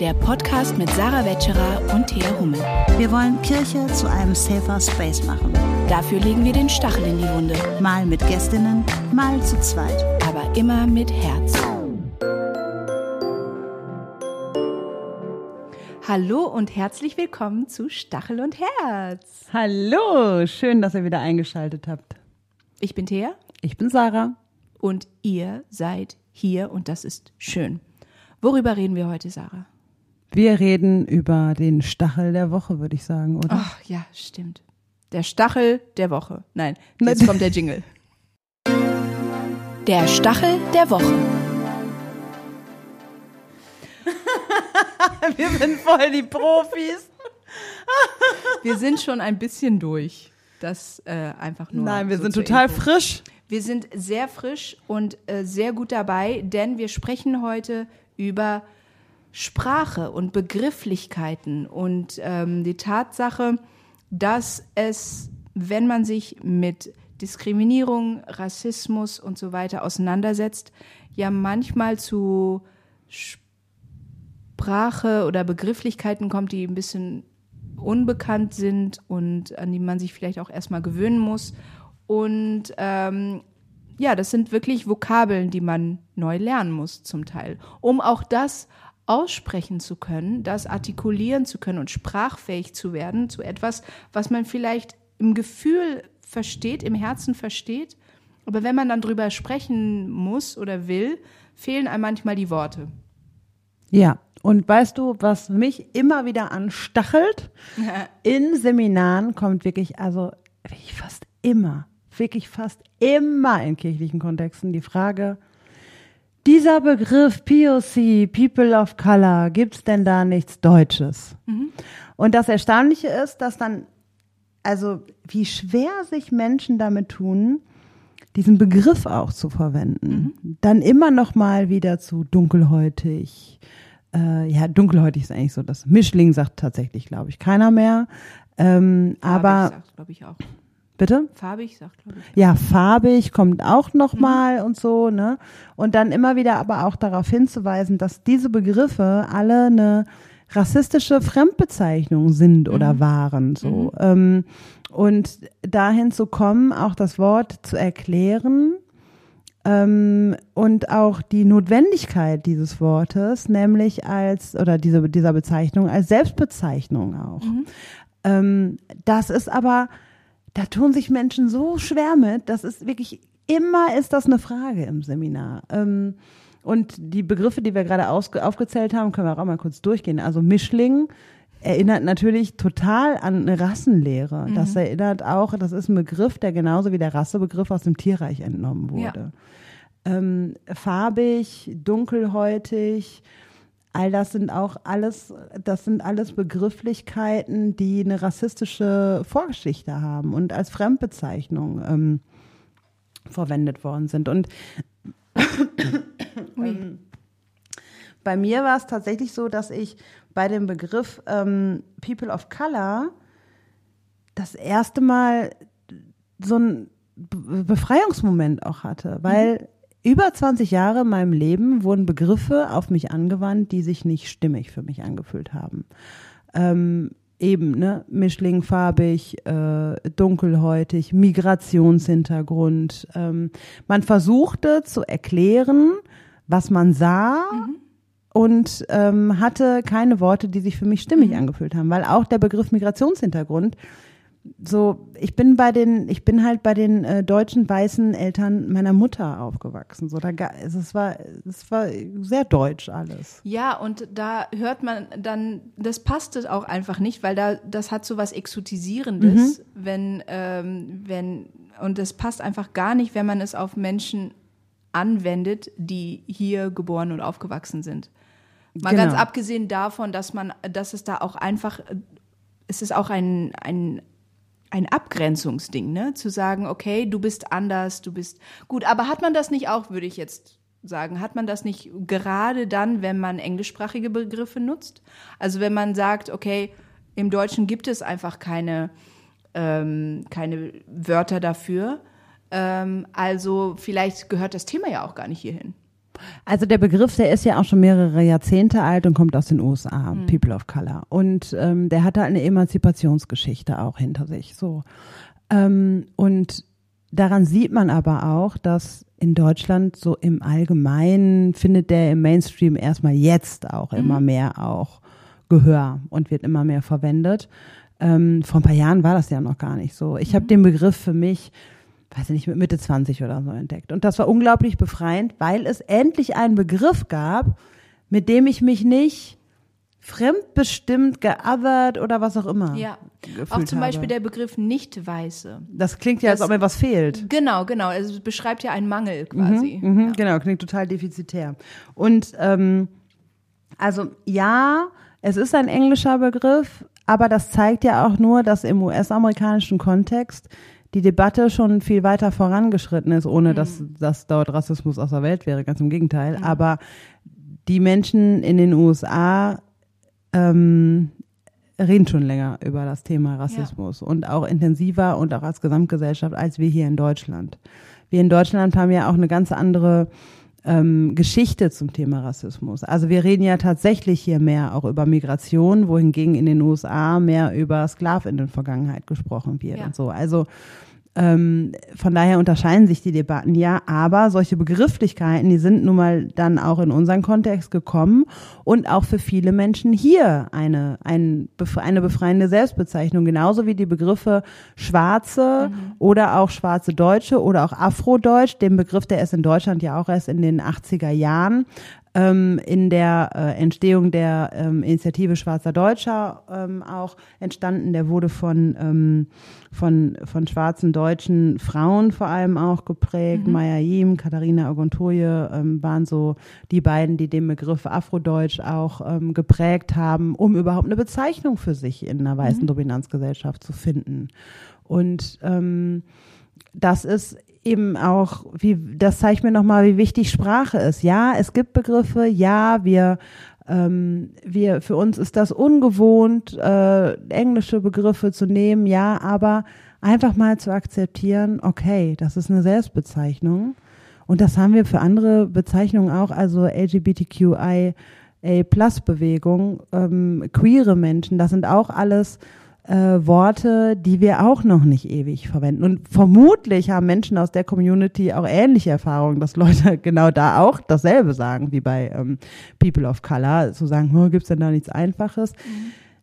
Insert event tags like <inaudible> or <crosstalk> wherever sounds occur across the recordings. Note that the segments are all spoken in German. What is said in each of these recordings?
der Podcast mit Sarah Wetscherer und Thea Hummel. Wir wollen Kirche zu einem safer Space machen. Dafür legen wir den Stachel in die Wunde. Mal mit Gästinnen, mal zu zweit. Aber immer mit Herz. Hallo und herzlich willkommen zu Stachel und Herz. Hallo, schön, dass ihr wieder eingeschaltet habt. Ich bin Thea. Ich bin Sarah. Und ihr seid hier und das ist schön. Worüber reden wir heute, Sarah? Wir reden über den Stachel der Woche, würde ich sagen, oder? Ach ja, stimmt. Der Stachel der Woche. Nein, jetzt kommt der Jingle. Der Stachel der Woche. <laughs> Wir sind voll die Profis. <laughs> Wir sind schon ein bisschen durch. Das äh, einfach nur. Nein, wir so sind total Info. frisch. Wir sind sehr frisch und äh, sehr gut dabei, denn wir sprechen heute über Sprache und Begrifflichkeiten und ähm, die Tatsache, dass es, wenn man sich mit Diskriminierung, Rassismus und so weiter auseinandersetzt, ja manchmal zu Sprache oder Begrifflichkeiten kommt, die ein bisschen unbekannt sind und an die man sich vielleicht auch erstmal gewöhnen muss. Und ähm, ja, das sind wirklich Vokabeln, die man neu lernen muss zum Teil, um auch das aussprechen zu können, das artikulieren zu können und sprachfähig zu werden zu etwas, was man vielleicht im Gefühl versteht, im Herzen versteht. Aber wenn man dann drüber sprechen muss oder will, fehlen einem manchmal die Worte. Ja, und weißt du, was mich immer wieder anstachelt? <laughs> In Seminaren kommt wirklich, also wirklich fast immer, wirklich fast immer in kirchlichen Kontexten die Frage, dieser Begriff POC, People of Color, gibt's denn da nichts Deutsches? Und das Erstaunliche ist, dass dann, also wie schwer sich Menschen damit tun, diesen Begriff auch zu verwenden. Dann immer noch mal wieder zu dunkelhäutig. Äh, ja, dunkelhäutig ist eigentlich so das. Mischling sagt tatsächlich, glaube ich, keiner mehr. Ähm, aber Farbig, glaube ich auch. Bitte? Farbig sagt, glaube ich. Ja, farbig kommt auch noch mal und so, ne? Und dann immer wieder aber auch darauf hinzuweisen, dass diese Begriffe alle eine rassistische Fremdbezeichnung sind oder waren, so. Ähm, und dahin zu kommen, auch das Wort zu erklären, ähm, und auch die Notwendigkeit dieses Wortes, nämlich als, oder diese, dieser Bezeichnung, als Selbstbezeichnung auch. Ähm, das ist aber, da tun sich Menschen so schwer mit, das ist wirklich, immer ist das eine Frage im Seminar. Ähm, und die Begriffe, die wir gerade aufgezählt haben, können wir auch mal kurz durchgehen. Also Mischling erinnert natürlich total an eine Rassenlehre. Das erinnert auch, das ist ein Begriff, der genauso wie der Rassebegriff aus dem Tierreich entnommen wurde. Ähm, farbig, dunkelhäutig, all das sind auch alles, das sind alles Begrifflichkeiten, die eine rassistische Vorgeschichte haben und als Fremdbezeichnung ähm, verwendet worden sind. Und ähm, bei mir war es tatsächlich so, dass ich bei dem Begriff ähm, People of Color das erste Mal so ein Be- Befreiungsmoment auch hatte, weil über 20 Jahre in meinem Leben wurden Begriffe auf mich angewandt, die sich nicht stimmig für mich angefühlt haben. Ähm, eben, ne, Mischling farbig, äh, dunkelhäutig, Migrationshintergrund. Ähm, man versuchte zu erklären, was man sah und ähm, hatte keine Worte, die sich für mich stimmig angefühlt haben, weil auch der Begriff Migrationshintergrund so, ich bin bei den, ich bin halt bei den äh, deutschen weißen Eltern meiner Mutter aufgewachsen. So, da, es war, es war sehr deutsch alles. Ja, und da hört man dann, das passt es auch einfach nicht, weil da das hat so was Exotisierendes, wenn, ähm, wenn, und das passt einfach gar nicht, wenn man es auf Menschen anwendet, die hier geboren und aufgewachsen sind. Mal Genau. ganz abgesehen davon, dass man, dass es da auch einfach, es ist auch ein, ein, ein Abgrenzungsding, ne? Zu sagen, okay, du bist anders, du bist gut, aber hat man das nicht auch, würde ich jetzt sagen, hat man das nicht gerade dann, wenn man englischsprachige Begriffe nutzt? Also wenn man sagt, okay, im Deutschen gibt es einfach keine, ähm, keine Wörter dafür. Ähm, also vielleicht gehört das Thema ja auch gar nicht hierhin. Also der Begriff, der ist ja auch schon mehrere Jahrzehnte alt und kommt aus den USA, Mhm. People of Color. Und ähm, der hatte eine Emanzipationsgeschichte auch hinter sich. So. Ähm, und daran sieht man aber auch, dass in Deutschland so im Allgemeinen findet der im Mainstream erstmal jetzt auch immer mehr auch Gehör und wird immer mehr verwendet. Ähm, vor ein paar Jahren war das ja noch gar nicht so. Ich habe den Begriff für mich, weiß ich nicht, mit Mitte 20 oder so entdeckt. Und das war unglaublich befreiend, weil es endlich einen Begriff gab, mit dem ich mich nicht fremdbestimmt, geothert oder was auch immer. Ja. Auch zum Beispiel habe. der Begriff Nicht-Weiße. Das klingt ja, als Das- ob mir was fehlt. Genau, genau. Es beschreibt ja einen Mangel quasi. Mhm, Genau, klingt total defizitär. Und ähm, also ja, es ist ein englischer Begriff, aber das zeigt ja auch nur, dass im US-amerikanischen Kontext die Debatte schon viel weiter vorangeschritten ist, ohne dass, dass dort Rassismus aus der Welt wäre, ganz im Gegenteil. Aber die Menschen in den USA ähm, reden schon länger über das Thema Rassismus und auch intensiver und auch als Gesamtgesellschaft als wir hier in Deutschland. Wir in Deutschland haben ja auch eine ganz andere ähm, Geschichte zum Thema Rassismus. Also wir reden ja tatsächlich hier mehr auch über Migration, wohingegen in den USA mehr über Sklavinnenvergangenheit gesprochen wird Ja. und so. Also ähm, von daher unterscheiden sich die Debatten ja, aber solche Begrifflichkeiten, die sind nun mal dann auch in unseren Kontext gekommen und auch für viele Menschen hier eine, ein, eine befreiende Selbstbezeichnung, genauso wie die Begriffe Schwarze oder auch schwarze Deutsche oder auch Afrodeutsch, den Begriff, der ist in Deutschland ja auch erst in den 80er Jahren ähm, in der äh, Entstehung der ähm, Initiative Schwarzer Deutscher ähm, auch entstanden. Der wurde von, ähm, von, von schwarzen deutschen Frauen vor allem auch geprägt. Maya Yim, Katharina Ogontoye ähm, waren so die beiden, die den Begriff Afrodeutsch auch ähm, geprägt haben, um überhaupt eine Bezeichnung für sich in einer weißen Dominanzgesellschaft zu finden. Und das ist eben auch, wie, das zeigt mir nochmal, wie wichtig Sprache ist. Ja, es gibt Begriffe, ja, wir, ähm, wir, für uns ist das ungewohnt, äh, englische Begriffe zu nehmen, ja, aber einfach mal zu akzeptieren, okay, das ist eine Selbstbezeichnung. Und das haben wir für andere Bezeichnungen auch, also LGBTQI Plus Bewegung, ähm, queere Menschen, das sind auch alles äh, Worte, die wir auch noch nicht ewig verwenden. Und vermutlich haben Menschen aus der Community auch ähnliche Erfahrungen, dass Leute <laughs> genau da auch dasselbe sagen, wie bei ähm, People of Color, zu sagen, oh, gibt's denn da nichts Einfaches?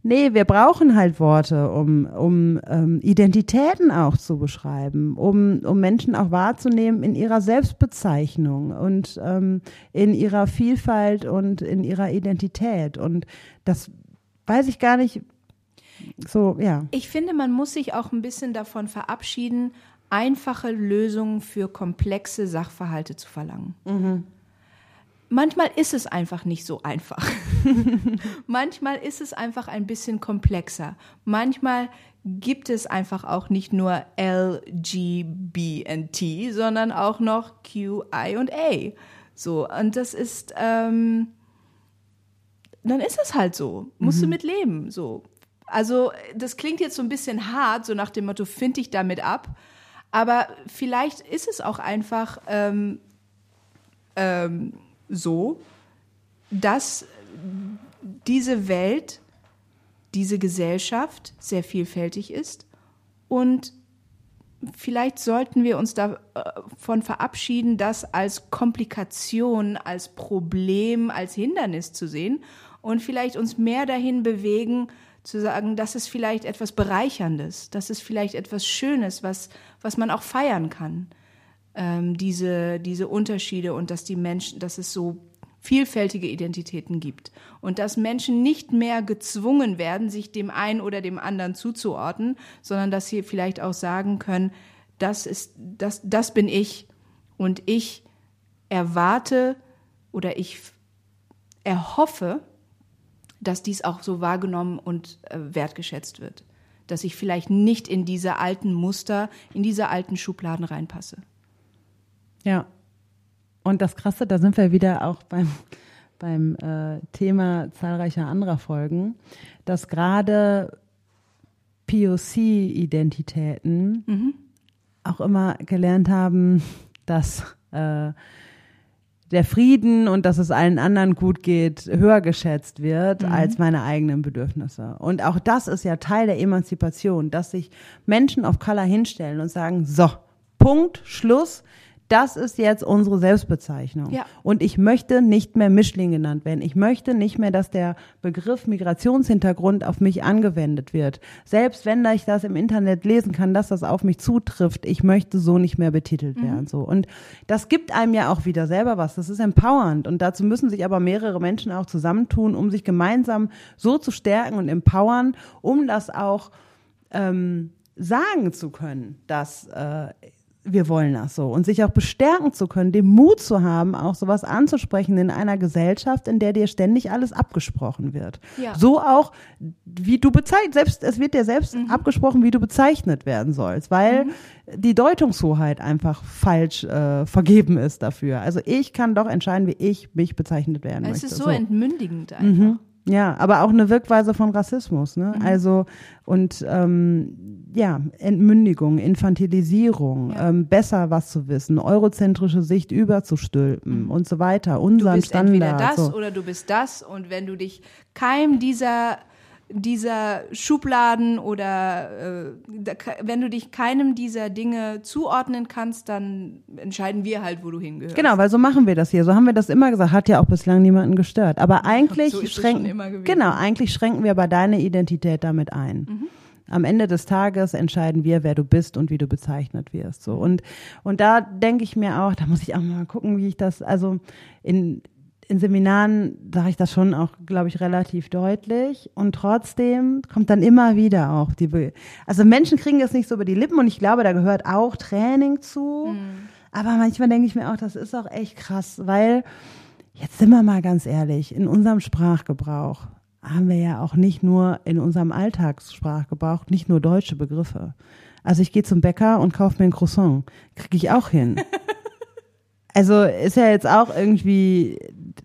Nee, wir brauchen halt Worte, um, um ähm, Identitäten auch zu beschreiben, um, um Menschen auch wahrzunehmen in ihrer Selbstbezeichnung und ähm, in ihrer Vielfalt und in ihrer Identität. Und das weiß ich gar nicht, so, ja. Ich finde, man muss sich auch ein bisschen davon verabschieden, einfache Lösungen für komplexe Sachverhalte zu verlangen. Manchmal ist es einfach nicht so einfach. <laughs> Manchmal ist es einfach ein bisschen komplexer. Manchmal gibt es einfach auch nicht nur L, G, B und T, sondern auch noch Q, I und A. So, und das ist, ähm, dann ist es halt so. Musst du mit leben, so. Also, das klingt jetzt so ein bisschen hart, so nach dem Motto, find dich damit ab. Aber vielleicht ist es auch einfach ähm, ähm, so, dass diese Welt, diese Gesellschaft sehr vielfältig ist und vielleicht sollten wir uns davon verabschieden, das als Komplikation, als Problem, als Hindernis zu sehen und vielleicht uns mehr dahin bewegen, zu sagen, das ist vielleicht etwas Bereicherndes, das ist vielleicht etwas Schönes, was, was man auch feiern kann. Ähm, diese, diese Unterschiede und dass die Menschen, dass es so vielfältige Identitäten gibt und dass Menschen nicht mehr gezwungen werden, sich dem einen oder dem anderen zuzuordnen, sondern dass sie vielleicht auch sagen können, das ist, das, das bin ich und ich erwarte oder ich erhoffe, dass dies auch so wahrgenommen und äh, wertgeschätzt wird. Dass ich vielleicht nicht in diese alten Muster, in diese alten Schubladen reinpasse. Ja. Und das Krasse, da sind wir wieder auch beim, beim äh, Thema zahlreicher anderer Folgen, dass gerade POC-Identitäten auch immer gelernt haben, dass, äh, der Frieden und dass es allen anderen gut geht, höher geschätzt wird als meine eigenen Bedürfnisse. Und auch das ist ja Teil der Emanzipation, dass sich Menschen of Color hinstellen und sagen, so, Punkt, Schluss. Das ist jetzt unsere Selbstbezeichnung. Ja. Und ich möchte nicht mehr Mischling genannt werden. Ich möchte nicht mehr, dass der Begriff Migrationshintergrund auf mich angewendet wird. Selbst wenn ich das im Internet lesen kann, dass das auf mich zutrifft, ich möchte so nicht mehr betitelt werden. So. Und das gibt einem ja auch wieder selber was. Das ist empowernd. Und dazu müssen sich aber mehrere Menschen auch zusammentun, um sich gemeinsam so zu stärken und empowern, um das auch ähm, sagen zu können, dass äh, wir wollen das so und sich auch bestärken zu können, den Mut zu haben, auch sowas anzusprechen in einer Gesellschaft, in der dir ständig alles abgesprochen wird. Ja. So auch, wie du bezeichnet, selbst, es wird dir selbst abgesprochen, wie du bezeichnet werden sollst, weil die Deutungshoheit einfach falsch äh, vergeben ist dafür. Also ich kann doch entscheiden, wie ich mich bezeichnet werden Es möchte. ist so, entmündigend einfach. Mhm. Ja, aber auch eine Wirkweise von Rassismus, ne? Mhm. Also und ähm, ja, Entmündigung, Infantilisierung, Ja. ähm, besser was zu wissen, eurozentrische Sicht überzustülpen und so weiter, unseren Mhm. Du bist Standard. entweder das so. oder du bist das und wenn du dich keinem dieser dieser Schubladen oder äh, da- wenn du dich keinem dieser Dinge zuordnen kannst, dann entscheiden wir halt, wo du hingehörst. Genau, weil so machen wir das hier. So haben wir das immer gesagt. Hat ja auch bislang niemanden gestört. Aber eigentlich So schränken, genau, eigentlich schränken wir aber deine Identität damit ein. Mhm. Am Ende des Tages entscheiden wir, wer du bist und wie du bezeichnet wirst. So und und da denke ich mir auch, da muss ich auch mal gucken, wie ich das. Also in in Seminaren sage ich das schon auch, glaube ich, relativ deutlich. Und trotzdem kommt dann immer wieder auch die, Be also Menschen kriegen das nicht so über die Lippen und ich glaube, da gehört auch Training zu. Aber manchmal denke ich mir auch, das ist auch echt krass, weil jetzt sind wir mal ganz ehrlich, in unserem Sprachgebrauch haben wir ja auch nicht nur in unserem Alltagssprachgebrauch nicht nur deutsche Begriffe. Also ich gehe zum Bäcker und kaufe mir ein Croissant. Kriege ich auch hin. <laughs> Also ist ja jetzt auch irgendwie,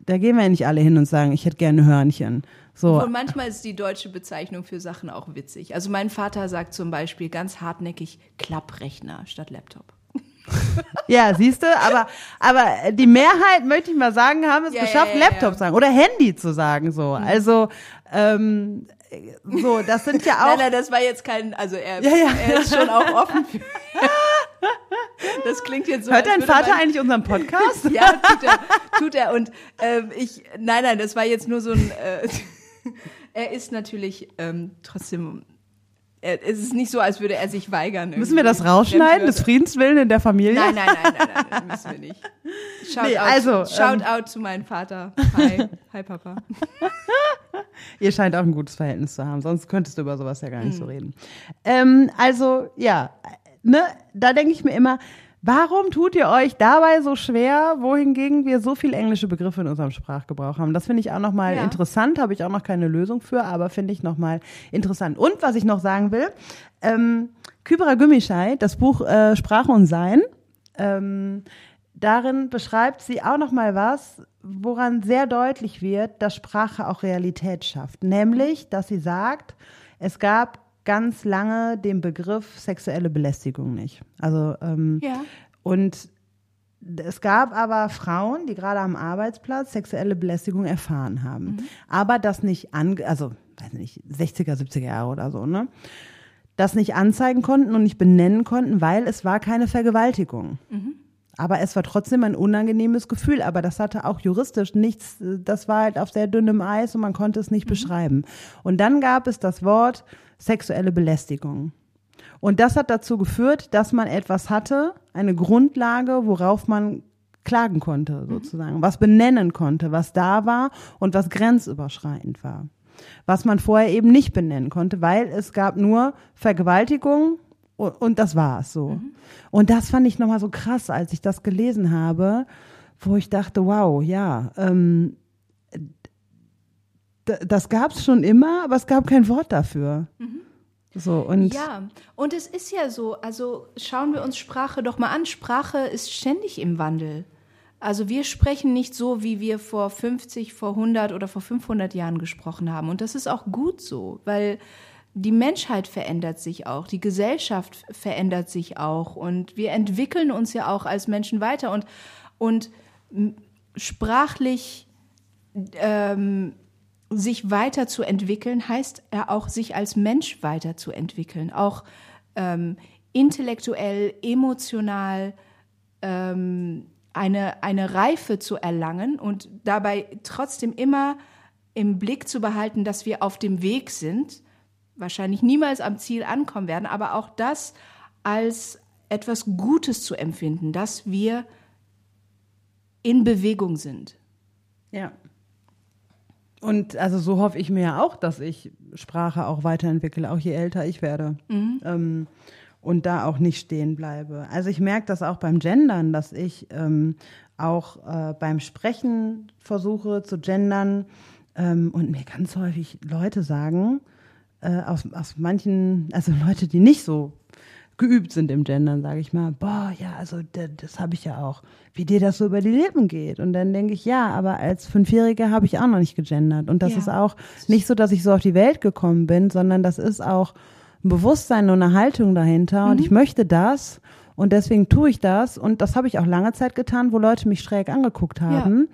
da gehen wir ja nicht alle hin und sagen, ich hätte gerne Hörnchen. So. Und manchmal ist die deutsche Bezeichnung für Sachen auch witzig. Also mein Vater sagt zum Beispiel ganz hartnäckig Klapprechner statt Laptop. <laughs> Ja, siehst du, aber, aber die Mehrheit, möchte ich mal sagen, haben es Ja, geschafft, ja, ja, Laptop zu sagen oder Handy zu sagen, so. Also, ähm, so, das sind ja auch. Nein, nein, das war jetzt kein, also er, er ist schon auch offen für. <laughs> <laughs> Das klingt jetzt so. Hört dein Vater man- eigentlich unseren Podcast? <laughs> Ja, tut er, tut er. Und ähm, ich, nein, nein, das war jetzt nur so ein. Äh, <laughs> er ist natürlich ähm, trotzdem. Er, es ist nicht so, als würde er sich weigern. Müssen wir das rausschneiden, des Fremdwörter- Friedens willen in der Familie? Nein, nein, nein, nein, nein, nein, müssen wir nicht. <laughs> Shout Nee, out, also, shout ähm, out zu meinem Vater. Hi, hi Papa. Ihr scheint auch ein gutes Verhältnis zu haben, sonst könntest du über sowas ja gar nicht so reden. Ähm, also, ja, ne, da denke ich mir immer, warum tut ihr euch dabei so schwer, wohingegen wir so viele englische Begriffe in unserem Sprachgebrauch haben? Das finde ich auch nochmal Ja. interessant, habe ich auch noch keine Lösung für, aber finde ich nochmal interessant. Und was ich noch sagen will, ähm, Kybra Gümüşay, das Buch äh, Sprache und Sein, ähm, darin beschreibt sie auch noch mal was, woran sehr deutlich wird, dass Sprache auch Realität schafft. Nämlich, dass sie sagt, es gab ganz lange den Begriff sexuelle Belästigung nicht. Also ähm, Ja. und es gab aber Frauen, die gerade am Arbeitsplatz sexuelle Belästigung erfahren haben, aber das nicht ange also weiß nicht 60er, 70er Jahre oder so, ne? Das nicht anzeigen konnten und nicht benennen konnten, weil es war keine Vergewaltigung. Aber es war trotzdem ein unangenehmes Gefühl. Aber das hatte auch juristisch nichts, äh, das war halt auf sehr dünnem Eis und man konnte es nicht beschreiben. Und dann gab es das Wort sexuelle Belästigung. Und das hat dazu geführt, dass man etwas hatte, eine Grundlage, worauf man klagen konnte, sozusagen, was benennen konnte, was da war und was grenzüberschreitend war. Was man vorher eben nicht benennen konnte, weil es gab nur Vergewaltigung und, das war's so. Und das fand ich nochmal so krass, als ich das gelesen habe, wo ich dachte, wow, ja, ähm, das gab's schon immer, aber es gab kein Wort dafür. So, und Ja, und es ist ja so, also schauen wir uns Sprache doch mal an. Sprache ist ständig im Wandel. Also wir sprechen nicht so, wie wir vor 50, vor 100 oder vor 500 Jahren gesprochen haben. Und das ist auch gut so, weil die Menschheit verändert sich auch, die Gesellschaft verändert sich auch und wir entwickeln uns ja auch als Menschen weiter. Und, und sprachlich ähm, sich weiterzuentwickeln, heißt er auch, sich als Mensch weiterzuentwickeln, auch ähm, intellektuell, emotional ähm, eine, eine Reife zu erlangen und dabei trotzdem immer im Blick zu behalten, dass wir auf dem Weg sind, wahrscheinlich niemals am Ziel ankommen werden, aber auch das als etwas Gutes zu empfinden, dass wir in Bewegung sind. Ja. Und also so hoffe ich mir ja auch, dass ich Sprache auch weiterentwickle, auch je älter ich werde. Mhm. Ähm, und da auch nicht stehen bleibe. Also ich merke das auch beim Gendern, dass ich ähm, auch äh, beim Sprechen versuche zu gendern ähm, und mir ganz häufig Leute sagen, äh, aus, aus manchen, also <laughs> Leute, die nicht so geübt sind im Gendern, sage ich mal, boah, ja, also das, das habe ich ja auch, wie dir das so über die Lippen geht. Und dann denke ich, ja, aber als Fünfjährige habe ich auch noch nicht gegendert. Und das Ja. ist auch nicht so, dass ich so auf die Welt gekommen bin, sondern das ist auch ein Bewusstsein und eine Haltung dahinter. Und ich möchte das. Und deswegen tue ich das. Und das habe ich auch lange Zeit getan, wo Leute mich schräg angeguckt haben.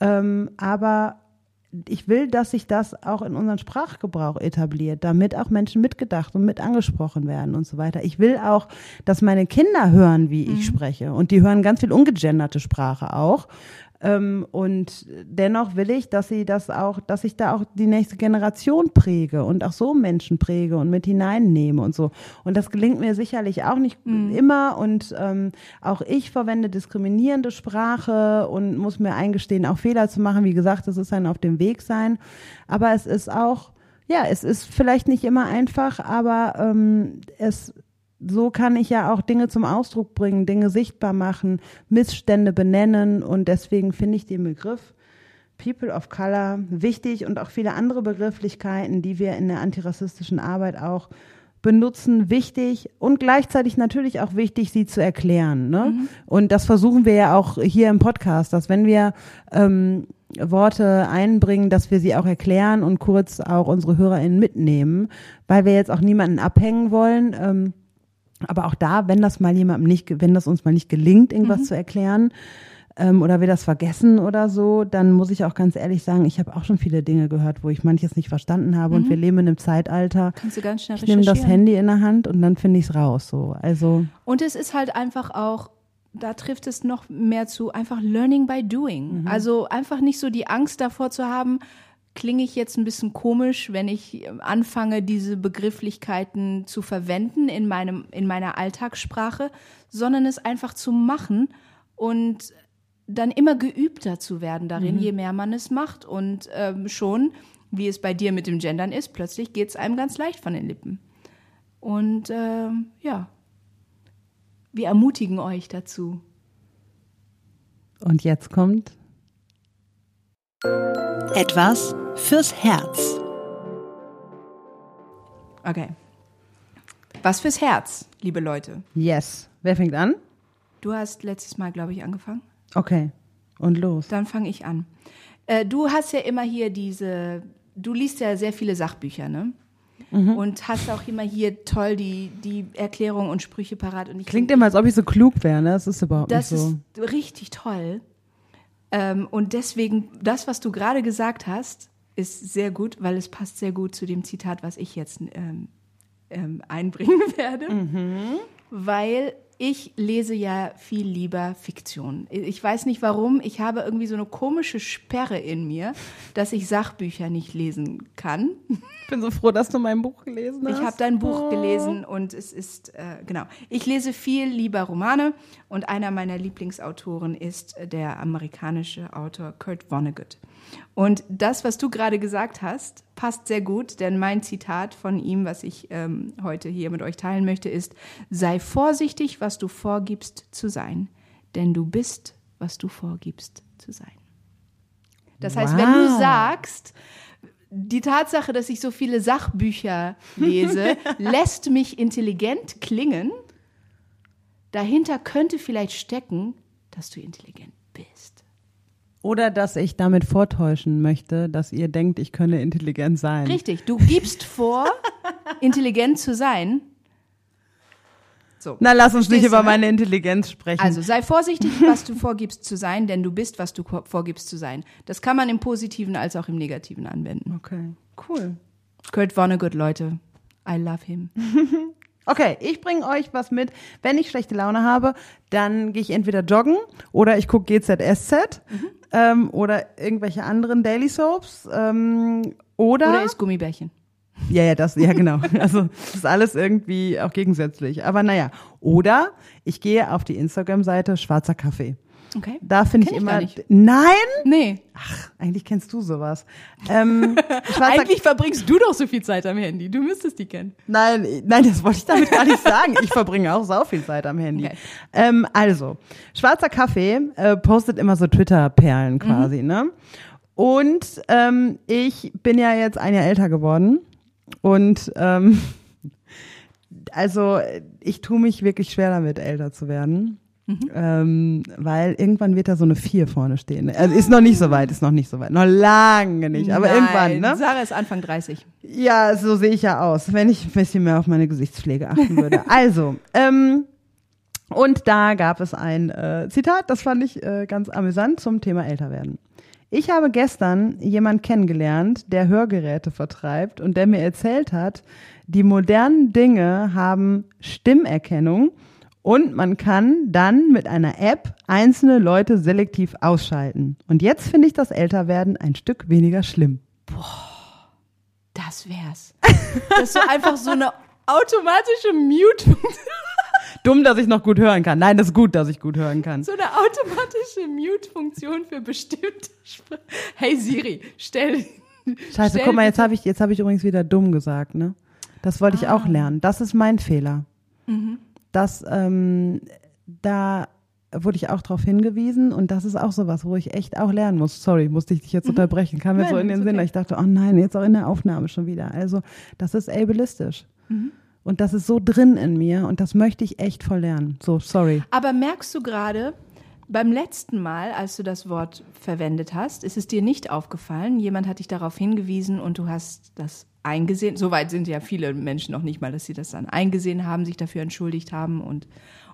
Ähm, aber ich will, dass sich das auch in unseren Sprachgebrauch etabliert, damit auch Menschen mitgedacht und mit angesprochen werden und so weiter. Ich will auch, dass meine Kinder hören, wie ich spreche. Und die hören ganz viel ungegenderte Sprache auch. Ähm, und dennoch will ich, dass sie das auch, dass ich da auch die nächste Generation präge und auch so Menschen präge und mit hineinnehme und so. Und das gelingt mir sicherlich auch nicht immer. Und ähm, auch ich verwende diskriminierende Sprache und muss mir eingestehen, auch Fehler zu machen. Wie gesagt, das ist ein auf dem Weg sein. Aber es ist auch, ja, es ist vielleicht nicht immer einfach, aber ähm, es so kann ich ja auch Dinge zum Ausdruck bringen, Dinge sichtbar machen, Missstände benennen und deswegen finde ich den Begriff People of Color wichtig und auch viele andere Begrifflichkeiten, die wir in der antirassistischen Arbeit auch benutzen, wichtig und gleichzeitig natürlich auch wichtig, sie zu erklären. Ne? Und das versuchen wir ja auch hier im Podcast, dass wenn wir ähm, Worte einbringen, dass wir sie auch erklären und kurz auch unsere HörerInnen mitnehmen, weil wir jetzt auch niemanden abhängen wollen. Ähm, aber auch da, wenn das mal jemandem nicht, wenn das uns mal nicht gelingt, irgendwas zu erklären, ähm, oder wir das vergessen oder so, dann muss ich auch ganz ehrlich sagen, ich habe auch schon viele Dinge gehört, wo ich manches nicht verstanden habe und wir leben in einem Zeitalter. Kannst du ganz schnell Ich nehme das. Handy in der Hand und dann finde ich es raus. So, also Und es ist halt einfach auch, da trifft es noch mehr zu, einfach Learning by Doing. Also einfach nicht so die Angst davor zu haben, klinge ich jetzt ein bisschen komisch, wenn ich anfange, diese Begrifflichkeiten zu verwenden in meinem, in meiner Alltagssprache, sondern es einfach zu machen und dann immer geübter zu werden darin, je mehr man es macht. Und ähm, schon, wie es bei dir mit dem Gendern ist, plötzlich geht es einem ganz leicht von den Lippen. Und ähm, ja, wir ermutigen euch dazu. und jetzt kommt Etwas fürs Herz. Okay. Was fürs Herz, liebe Leute. Yes. Wer fängt an? Du hast letztes Mal, glaube ich, angefangen. Okay. Und los. Dann fange ich an. Äh, du hast ja immer hier diese, du liest ja sehr viele Sachbücher, ne? Und hast auch immer hier toll die, die Erklärungen und Sprüche parat. Und ich Klingt immer, als ob ich so klug wäre, ne? Das ist überhaupt Das nicht so. ist richtig toll. Ähm, und deswegen, das, was du gerade gesagt hast, ist sehr gut, weil es passt sehr gut zu dem Zitat, was ich jetzt ähm, ähm, einbringen <laughs> werde. Weil ich lese ja viel lieber Fiktion. Ich weiß nicht warum, ich habe irgendwie so eine komische Sperre in mir, dass ich Sachbücher nicht lesen kann. Ich bin so froh, dass du mein Buch gelesen hast. Ich habe dein Buch gelesen und es ist, äh, genau. Ich lese viel lieber Romane und einer meiner Lieblingsautoren ist der amerikanische Autor Kurt Vonnegut. Und das, was du gerade gesagt hast, passt sehr gut, denn mein Zitat von ihm, was ich ähm, heute hier mit euch teilen möchte, ist, sei vorsichtig, was du vorgibst zu sein, denn du bist, was du vorgibst zu sein. Das heißt, wenn du sagst, die Tatsache, dass ich so viele Sachbücher lese, <laughs> lässt mich intelligent klingen. Dahinter könnte vielleicht stecken, dass du intelligent bist. Oder dass ich damit vortäuschen möchte, dass ihr denkt, ich könne intelligent sein. Richtig, du gibst vor, <laughs> intelligent zu sein. So. Na, lass uns nicht Verstehst du, über ne? meine Intelligenz sprechen. Also sei vorsichtig, was du vorgibst zu sein, denn du bist, was du vorgibst zu sein. Das kann man im Positiven als auch im Negativen anwenden. okay, cool. Kurt Vonnegut, Leute. I love him. <laughs> Okay, ich bringe euch was mit. Wenn ich schlechte Laune habe, dann gehe ich entweder joggen oder ich gucke GZSZ ähm, oder irgendwelche anderen Daily Soaps ähm, oder, Oder isst Gummibärchen. ja ja das ja genau. <laughs> Also das ist alles irgendwie auch gegensätzlich. Aber naja, oder ich gehe auf die Instagram-Seite Schwarzer Kaffee. Okay. Da finde ich ich immer nein, Nee. eigentlich kennst du sowas. Ähm, Eigentlich verbringst du doch so viel Zeit am Handy. Du müsstest die kennen. Nein, nein, das wollte ich damit gar nicht sagen. Ich verbringe auch sau viel Zeit am Handy. Okay. Ähm, also, schwarzer Kaffee äh, postet immer so Twitter-Perlen quasi, ne? Und ähm, ich bin ja jetzt ein Jahr älter geworden und ähm, also ich tue mich wirklich schwer damit, älter zu werden. Ähm, weil irgendwann wird da so eine vier vorne stehen. Also ist noch nicht so weit, ist noch nicht so weit. Noch lange nicht, aber Nein, irgendwann, ne? Sarah ist Anfang 30. Ja, so sehe ich ja aus, wenn ich ein bisschen mehr auf meine Gesichtspflege achten würde. <laughs> Also, ähm, und da gab es ein äh, Zitat, das fand ich äh, ganz amüsant zum Thema Älterwerden. Ich habe gestern jemand kennengelernt, der Hörgeräte vertreibt und der mir erzählt hat, die modernen Dinge haben Stimmerkennung und man kann dann mit einer App einzelne Leute selektiv ausschalten. Und jetzt finde ich das Älterwerden ein Stück weniger schlimm. Das wär's. Das ist so einfach so eine automatische Mute, <laughs> Dumm, dass ich noch gut hören kann. Nein, das ist gut, dass ich gut hören kann. so eine automatische Mute-Funktion für bestimmte Spr Hey Siri, stell. Scheiße, stell guck mal, jetzt habe ich, jetzt habe ich übrigens wieder dumm gesagt, ne? Das wollte ich auch lernen. Das ist mein Fehler. Das, ähm, da wurde ich auch darauf hingewiesen und das ist auch sowas, wo ich echt auch lernen muss. Sorry, musste ich dich jetzt unterbrechen. Kam mir so in den Sinn, okay. ich dachte, oh nein, jetzt auch in der Aufnahme schon wieder. Also, das ist ableistisch. Und das ist so drin in mir und das möchte ich echt voll lernen. So, sorry. Aber merkst du gerade, beim letzten Mal, als du das Wort verwendet hast, ist es dir nicht aufgefallen. Jemand hat dich darauf hingewiesen und du hast das eingesehen. Soweit sind ja viele Menschen noch nicht mal, dass sie das dann eingesehen haben, sich dafür entschuldigt haben und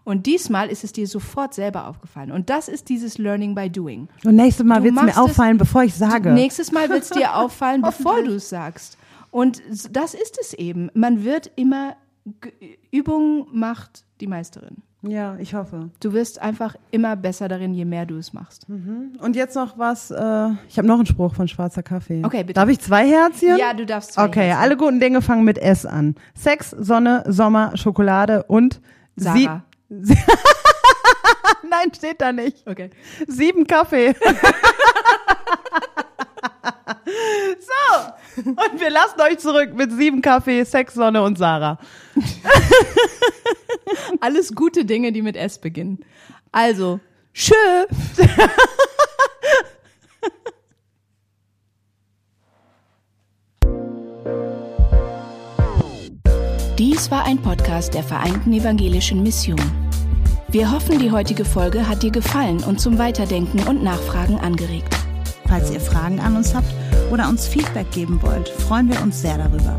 und diesmal ist es dir sofort selber aufgefallen. Und das ist dieses Learning by Doing. Und nächstes Mal wird es mir auffallen, bevor ich sage. Nächstes Mal wird es dir <laughs> auffallen, bevor du es sagst. Und das ist es eben. Man wird immer, Übung macht die Meisterin. Ja, ich hoffe. Du wirst einfach immer besser darin, je mehr du es machst. Und jetzt noch was, äh, ich habe noch einen Spruch von Schwarzer Kaffee. Okay, bitte. Darf ich zwei Herzchen? Ja, du darfst zwei Okay, Herzen. alle guten Dinge fangen mit S an. Sex, Sonne, Sommer, Schokolade und Sarah. Sie <laughs> Nein, steht da nicht. Okay. Sieben Kaffee. <laughs> so, und wir lassen euch zurück mit sieben Kaffee, Sex, Sonne und Sarah. <laughs> Alles gute Dinge, die mit S beginnen. Also, tschö. Dies war ein Podcast der Vereinten Evangelischen Mission. Wir hoffen, die heutige Folge hat dir gefallen und zum Weiterdenken und Nachfragen angeregt. Falls ihr Fragen an uns habt oder uns Feedback geben wollt, freuen wir uns sehr darüber.